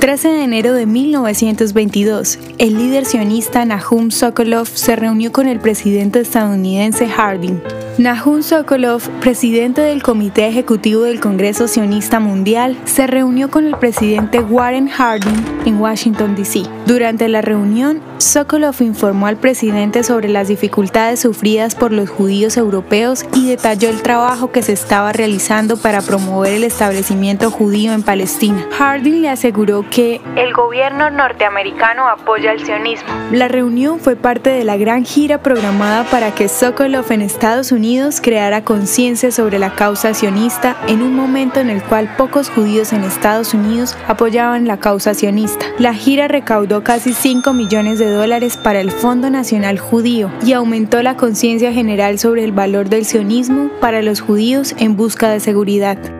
13 de enero de 1922, el líder sionista Nahum Sokolov se reunió con el presidente estadounidense Harding. Nahum Sokolov, presidente del Comité Ejecutivo del Congreso Sionista Mundial, se reunió con el presidente Warren Harding en Washington, D.C. Durante la reunión, Sokolov informó al presidente sobre las dificultades sufridas por los judíos europeos y detalló el trabajo que se estaba realizando para promover el establecimiento judío en Palestina. Harding le aseguró que el gobierno norteamericano apoya el sionismo. La reunión fue parte de la gran gira programada para que Sokolov en Estados Unidos creara conciencia sobre la causa sionista en un momento en el cual pocos judíos en Estados Unidos apoyaban la causa sionista. La gira recaudó casi 5 millones de dólares para el Fondo Nacional Judío y aumentó la conciencia general sobre el valor del sionismo para los judíos en busca de seguridad.